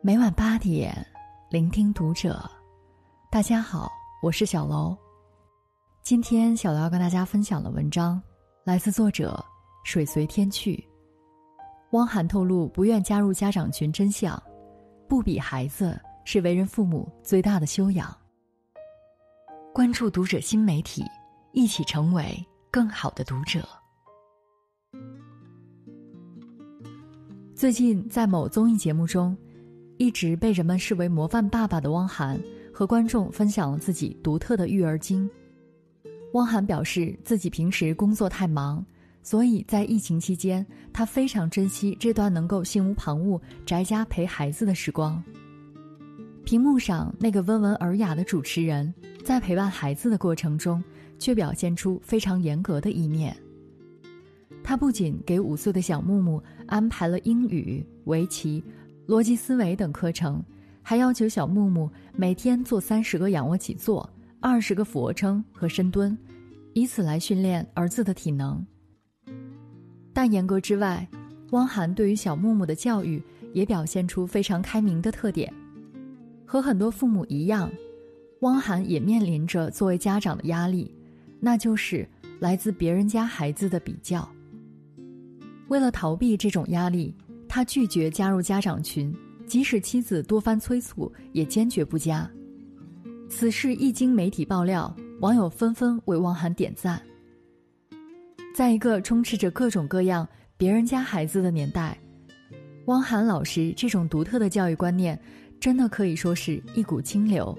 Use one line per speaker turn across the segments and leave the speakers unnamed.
每晚八点，聆听读者。大家好，我是小楼。今天小楼要跟大家分享的文章，来自作者水随天去。汪涵透露不愿加入家长群真相，不比孩子是为人父母最大的修养。关注读者新媒体，一起成为更好的读者。最近在某综艺节目中。一直被人们视为模范爸爸的汪涵，和观众分享了自己独特的育儿经。汪涵表示，自己平时工作太忙，所以在疫情期间，他非常珍惜这段能够心无旁骛宅家陪孩子的时光。屏幕上那个温文尔雅的主持人，在陪伴孩子的过程中，却表现出非常严格的一面。他不仅给五岁的小木木安排了英语、围棋。逻辑思维等课程，还要求小木木每天做三十个仰卧起坐、二十个俯卧撑和深蹲，以此来训练儿子的体能。但严格之外，汪涵对于小木木的教育也表现出非常开明的特点。和很多父母一样，汪涵也面临着作为家长的压力，那就是来自别人家孩子的比较。为了逃避这种压力。他拒绝加入家长群，即使妻子多番催促，也坚决不加。此事一经媒体爆料，网友纷纷为汪涵点赞。在一个充斥着各种各样别人家孩子的年代，汪涵老师这种独特的教育观念，真的可以说是一股清流。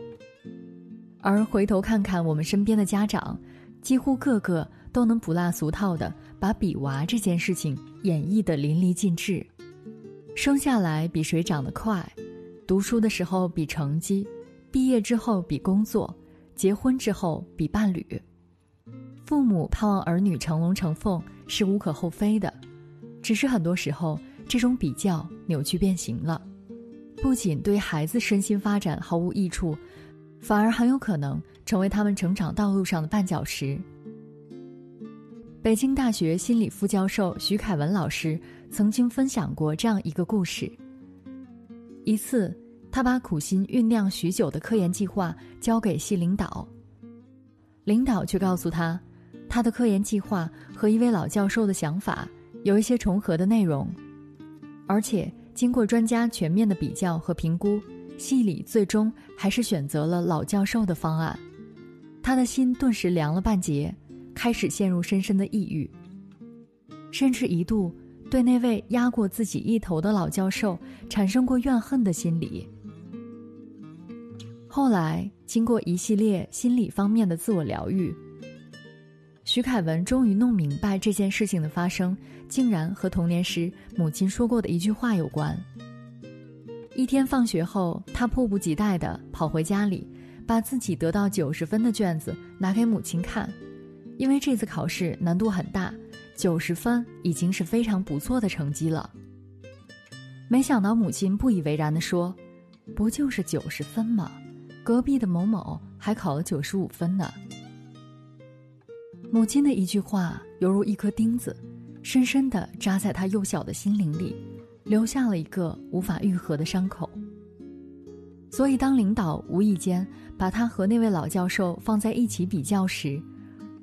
而回头看看我们身边的家长，几乎个个都能不落俗套的把比娃这件事情演绎的淋漓尽致。生下来比谁长得快，读书的时候比成绩，毕业之后比工作，结婚之后比伴侣。父母盼望儿女成龙成凤是无可厚非的，只是很多时候这种比较扭曲变形了，不仅对孩子身心发展毫无益处，反而很有可能成为他们成长道路上的绊脚石。北京大学心理副教授徐凯文老师曾经分享过这样一个故事：一次，他把苦心酝酿许久的科研计划交给系领导，领导却告诉他，他的科研计划和一位老教授的想法有一些重合的内容，而且经过专家全面的比较和评估，系里最终还是选择了老教授的方案，他的心顿时凉了半截。开始陷入深深的抑郁，甚至一度对那位压过自己一头的老教授产生过怨恨的心理。后来，经过一系列心理方面的自我疗愈，徐凯文终于弄明白这件事情的发生，竟然和童年时母亲说过的一句话有关。一天放学后，他迫不及待地跑回家里，把自己得到九十分的卷子拿给母亲看。因为这次考试难度很大，九十分已经是非常不错的成绩了。没想到母亲不以为然地说：“不就是九十分吗？隔壁的某某还考了九十五分呢。”母亲的一句话犹如一颗钉子，深深地扎在他幼小的心灵里，留下了一个无法愈合的伤口。所以，当领导无意间把他和那位老教授放在一起比较时，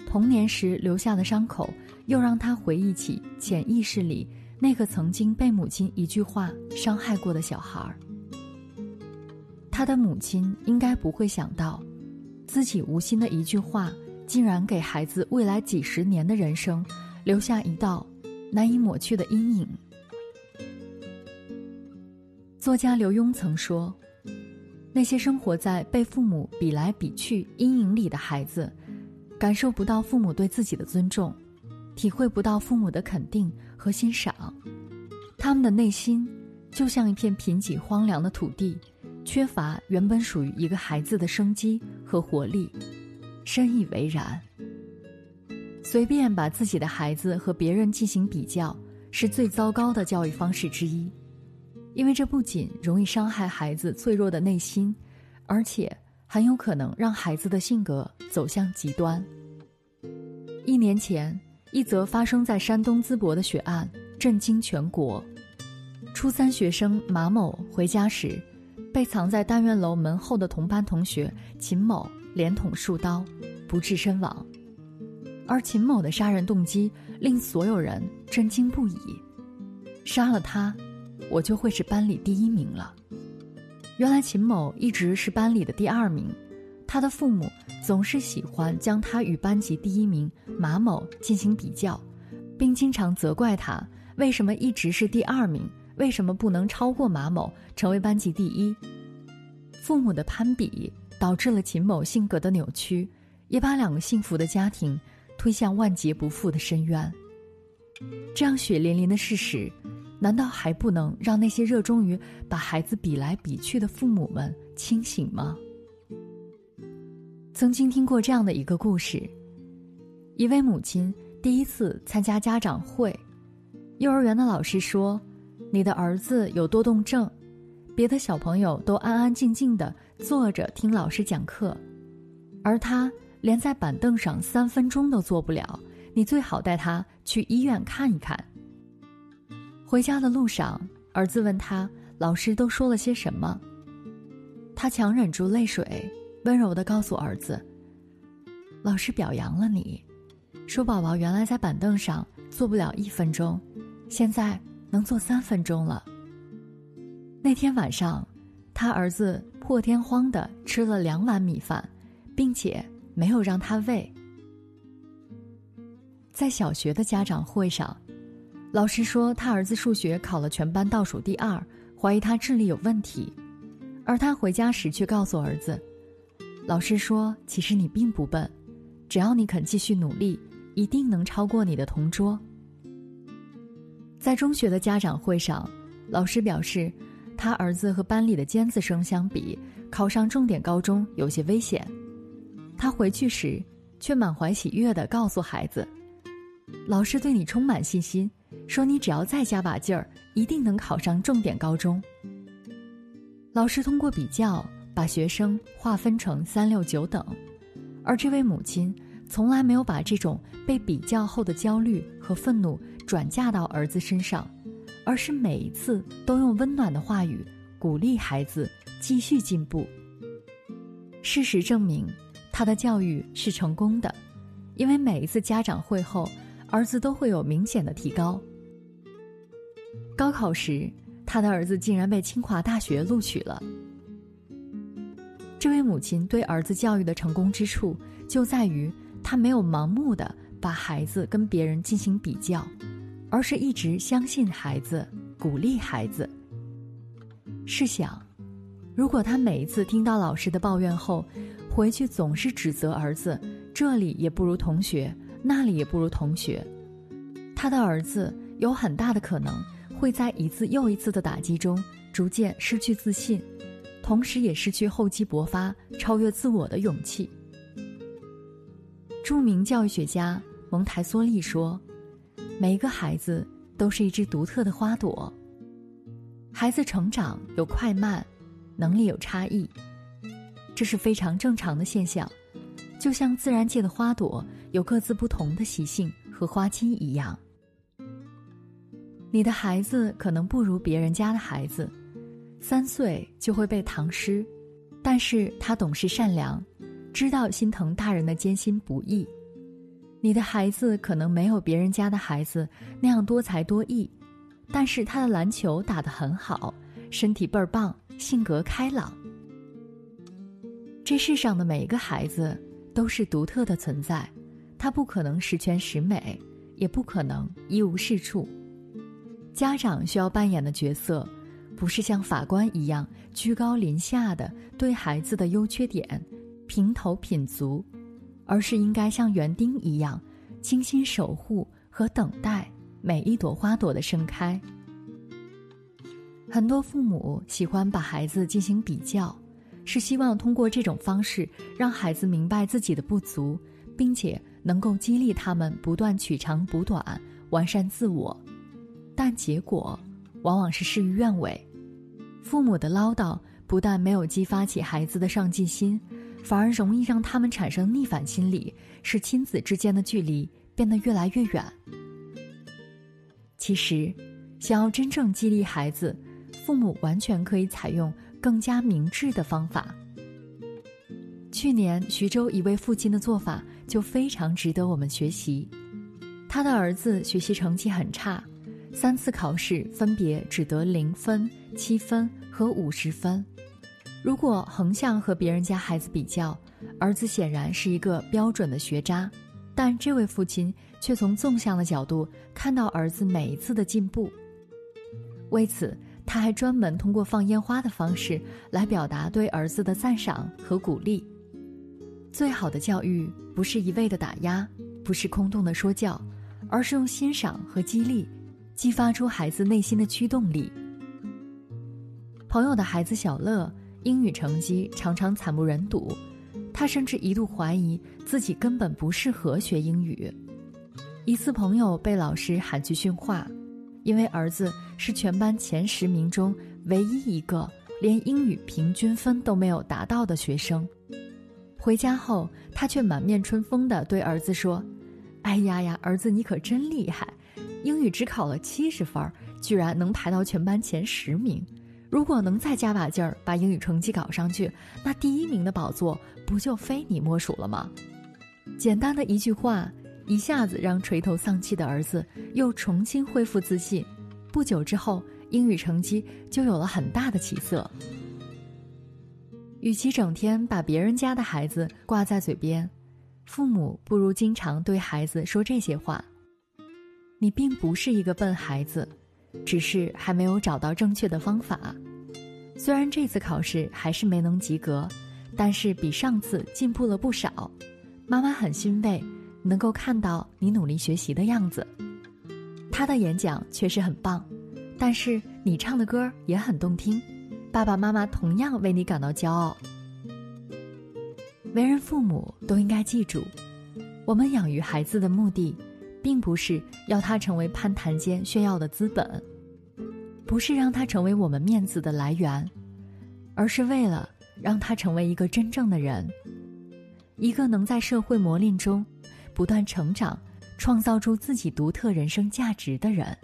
童年时留下的伤口，又让他回忆起潜意识里那个曾经被母亲一句话伤害过的小孩儿。他的母亲应该不会想到，自己无心的一句话，竟然给孩子未来几十年的人生留下一道难以抹去的阴影。作家刘墉曾说：“那些生活在被父母比来比去阴影里的孩子。”感受不到父母对自己的尊重，体会不到父母的肯定和欣赏，他们的内心就像一片贫瘠荒凉的土地，缺乏原本属于一个孩子的生机和活力。深以为然。随便把自己的孩子和别人进行比较，是最糟糕的教育方式之一，因为这不仅容易伤害孩子脆弱的内心，而且。很有可能让孩子的性格走向极端。一年前，一则发生在山东淄博的血案震惊全国。初三学生马某回家时，被藏在单元楼门后的同班同学秦某连捅数刀，不治身亡。而秦某的杀人动机令所有人震惊不已。杀了他，我就会是班里第一名了。原来秦某一直是班里的第二名，他的父母总是喜欢将他与班级第一名马某进行比较，并经常责怪他为什么一直是第二名，为什么不能超过马某成为班级第一。父母的攀比导致了秦某性格的扭曲，也把两个幸福的家庭推向万劫不复的深渊。这样血淋淋的事实。难道还不能让那些热衷于把孩子比来比去的父母们清醒吗？曾经听过这样的一个故事：一位母亲第一次参加家长会，幼儿园的老师说：“你的儿子有多动症，别的小朋友都安安静静的坐着听老师讲课，而他连在板凳上三分钟都坐不了，你最好带他去医院看一看。”回家的路上，儿子问他：“老师都说了些什么？”他强忍住泪水，温柔的告诉儿子：“老师表扬了你，说宝宝原来在板凳上坐不了一分钟，现在能坐三分钟了。”那天晚上，他儿子破天荒的吃了两碗米饭，并且没有让他喂。在小学的家长会上。老师说，他儿子数学考了全班倒数第二，怀疑他智力有问题。而他回家时却告诉儿子：“老师说，其实你并不笨，只要你肯继续努力，一定能超过你的同桌。”在中学的家长会上，老师表示，他儿子和班里的尖子生相比，考上重点高中有些危险。他回去时，却满怀喜悦地告诉孩子：“老师对你充满信心。”说：“你只要再加把劲儿，一定能考上重点高中。”老师通过比较把学生划分成三六九等，而这位母亲从来没有把这种被比较后的焦虑和愤怒转嫁到儿子身上，而是每一次都用温暖的话语鼓励孩子继续进步。事实证明，他的教育是成功的，因为每一次家长会后，儿子都会有明显的提高。高考时，他的儿子竟然被清华大学录取了。这位母亲对儿子教育的成功之处，就在于她没有盲目的把孩子跟别人进行比较，而是一直相信孩子，鼓励孩子。试想，如果他每一次听到老师的抱怨后，回去总是指责儿子，这里也不如同学，那里也不如同学，他的儿子有很大的可能。会在一次又一次的打击中逐渐失去自信，同时也失去厚积薄发、超越自我的勇气。著名教育学家蒙台梭利说：“每一个孩子都是一只独特的花朵，孩子成长有快慢，能力有差异，这是非常正常的现象，就像自然界的花朵有各自不同的习性和花期一样。”你的孩子可能不如别人家的孩子，三岁就会背唐诗，但是他懂事善良，知道心疼大人的艰辛不易。你的孩子可能没有别人家的孩子那样多才多艺，但是他的篮球打得很好，身体倍儿棒，性格开朗。这世上的每一个孩子都是独特的存在，他不可能十全十美，也不可能一无是处。家长需要扮演的角色，不是像法官一样居高临下的对孩子的优缺点评头品足，而是应该像园丁一样，精心守护和等待每一朵花朵的盛开。很多父母喜欢把孩子进行比较，是希望通过这种方式让孩子明白自己的不足，并且能够激励他们不断取长补短，完善自我。但结果往往是事与愿违，父母的唠叨不但没有激发起孩子的上进心，反而容易让他们产生逆反心理，使亲子之间的距离变得越来越远。其实，想要真正激励孩子，父母完全可以采用更加明智的方法。去年，徐州一位父亲的做法就非常值得我们学习。他的儿子学习成绩很差，三次考试分别只得零分、七分和五十分。如果横向和别人家孩子比较，儿子显然是一个标准的学渣。但这位父亲却从纵向的角度看到儿子每一次的进步。为此，他还专门通过放烟花的方式来表达对儿子的赞赏和鼓励。最好的教育不是一味的打压，不是空洞的说教，而是用欣赏和激励，激发出孩子内心的驱动力。朋友的孩子小乐，英语成绩常常惨不忍睹。他甚至一度怀疑自己根本不适合学英语。一次，朋友被老师喊去训话，因为儿子是全班前十名中唯一一个连英语平均分都没有达到的学生。回家后，他却满面春风地对儿子说：“哎呀呀，儿子你可真厉害，英语只考了七十分，居然能排到全班前十名。”如果能再加把劲儿，把英语成绩搞上去，那第一名的宝座不就非你莫属了吗？简单的一句话，一下子让垂头丧气的儿子又重新恢复自信。不久之后，英语成绩就有了很大的起色。与其整天把别人家的孩子挂在嘴边，父母不如经常对孩子说这些话：“你并不是一个笨孩子。”只是还没有找到正确的方法。虽然这次考试还是没能及格，但是比上次进步了不少。妈妈很欣慰，能够看到你努力学习的样子。他的演讲确实很棒，但是你唱的歌也很动听。爸爸妈妈同样为你感到骄傲。为人父母都应该记住，我们养育孩子的目的。并不是要他成为攀谈间炫耀的资本，不是让他成为我们面子的来源，而是为了让他成为一个真正的人，一个能在社会磨练中不断成长、创造出自己独特人生价值的人。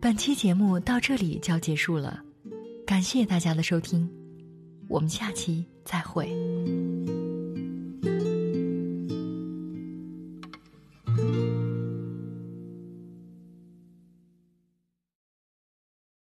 本期节目到这里就要结束了。感谢大家的收听，我们下期再会。